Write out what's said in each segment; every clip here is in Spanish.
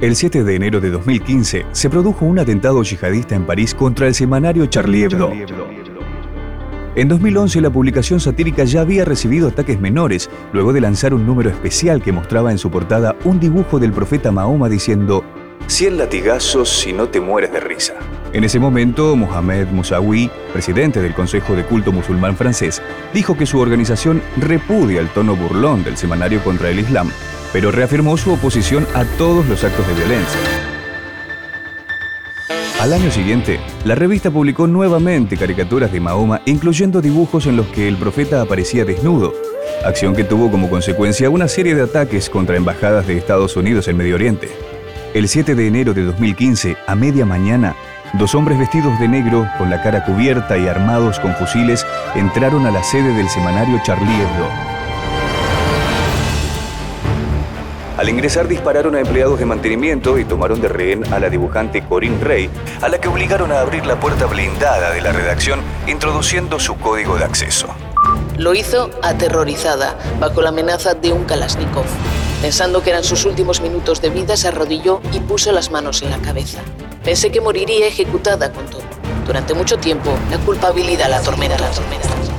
El 7 de enero de 2015 se produjo un atentado yihadista en París contra el semanario Charlie Hebdo. En 2011 la publicación satírica ya había recibido ataques menores, luego de lanzar un número especial que mostraba en su portada un dibujo del profeta Mahoma diciendo 100 latigazos si no te mueres de risa. En ese momento, Mohamed Moussaoui, presidente del Consejo de Culto Musulmán francés, dijo que su organización repudia el tono burlón del semanario contra el Islam pero reafirmó su oposición a todos los actos de violencia. Al año siguiente, la revista publicó nuevamente caricaturas de Mahoma, incluyendo dibujos en los que el profeta aparecía desnudo, acción que tuvo como consecuencia una serie de ataques contra embajadas de Estados Unidos en Medio Oriente. El 7 de enero de 2015, a media mañana, dos hombres vestidos de negro, con la cara cubierta y armados con fusiles, entraron a la sede del semanario Charlie Hebdo. Al ingresar dispararon a empleados de mantenimiento y tomaron de rehén a la dibujante Corinne Rey, a la que obligaron a abrir la puerta blindada de la redacción introduciendo su código de acceso. Lo hizo aterrorizada, bajo la amenaza de un Kalashnikov. Pensando que eran sus últimos minutos de vida, se arrodilló y puso las manos en la cabeza. Pensé que moriría ejecutada, con todo. Durante mucho tiempo, la culpabilidad la tormenta, la tormenta.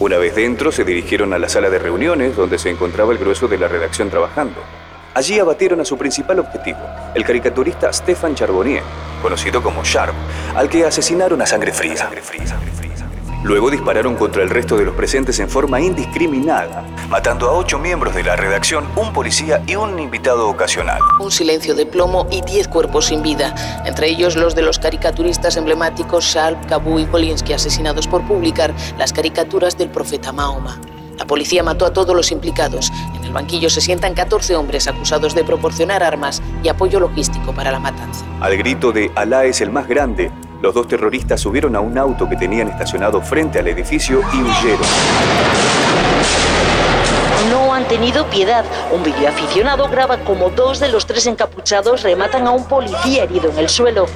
Una vez dentro, se dirigieron a la sala de reuniones donde se encontraba el grueso de la redacción trabajando. Allí abatieron a su principal objetivo, el caricaturista Stefan Charbonnier, conocido como Sharp, al que asesinaron a sangre fría. Luego dispararon contra el resto de los presentes en forma indiscriminada, matando a ocho miembros de la redacción, un policía y un invitado ocasional. Un silencio de plomo y diez cuerpos sin vida, entre ellos los de los caricaturistas emblemáticos Sharp, Cabu y Polinsky, asesinados por publicar las caricaturas del profeta Mahoma. La policía mató a todos los implicados. En el banquillo se sientan 14 hombres acusados de proporcionar armas y apoyo logístico para la matanza. Al grito de Alá es el más grande, los dos terroristas subieron a un auto que tenían estacionado frente al edificio y huyeron. No han tenido piedad. Un videoaficionado graba como dos de los tres encapuchados rematan a un policía herido en el suelo.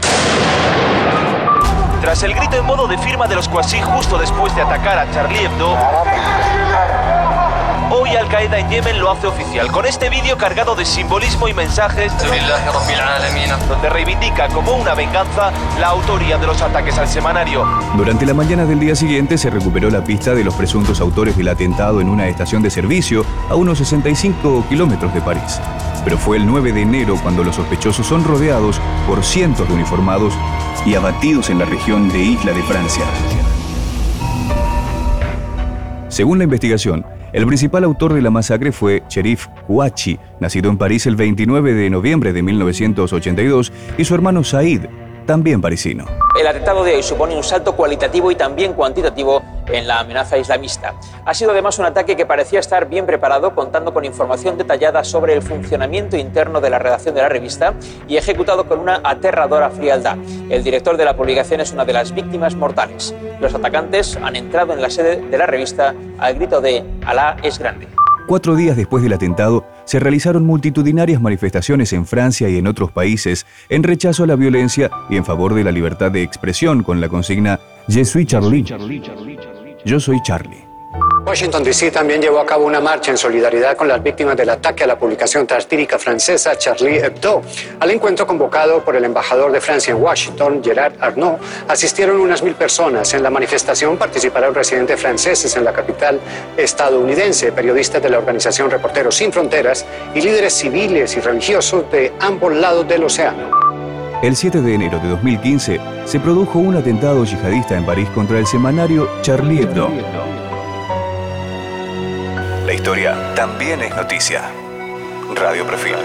Tras el grito en modo de firma de los Quasi justo después de atacar a Charlie Hebdo, Hoy Al Qaeda en Yemen lo hace oficial con este vídeo cargado de simbolismo y mensajes donde reivindica como una venganza la autoría de los ataques al semanario. Durante la mañana del día siguiente se recuperó la pista de los presuntos autores del atentado en una estación de servicio a unos 65 kilómetros de París. Pero fue el 9 de enero cuando los sospechosos son rodeados por cientos de uniformados y abatidos en la región de Isla de Francia. Según la investigación, el principal autor de la masacre fue Cherif Kouachi, nacido en París el 29 de noviembre de 1982, y su hermano Said, también parisino. El atentado de hoy supone un salto cualitativo y también cuantitativo en la amenaza islamista. Ha sido además un ataque que parecía estar bien preparado, contando con información detallada sobre el funcionamiento interno de la redacción de la revista y ejecutado con una aterradora frialdad. El director de la publicación es una de las víctimas mortales. Los atacantes han entrado en la sede de la revista al grito de Alá es grande. Cuatro días después del atentado, se realizaron multitudinarias manifestaciones en Francia y en otros países en rechazo a la violencia y en favor de la libertad de expresión con la consigna Je suis Charlie. Yo soy Charlie. Washington, D.C. también llevó a cabo una marcha en solidaridad con las víctimas del ataque a la publicación satírica francesa Charlie Hebdo. Al encuentro convocado por el embajador de Francia en Washington, Gerard Arnaud, asistieron unas mil personas. En la manifestación participaron residentes franceses en la capital estadounidense, periodistas de la organización Reporteros Sin Fronteras y líderes civiles y religiosos de ambos lados del océano. El 7 de enero de 2015 se produjo un atentado yihadista en París contra el semanario Charlie Hebdo. La historia también es noticia. Radio Perfil.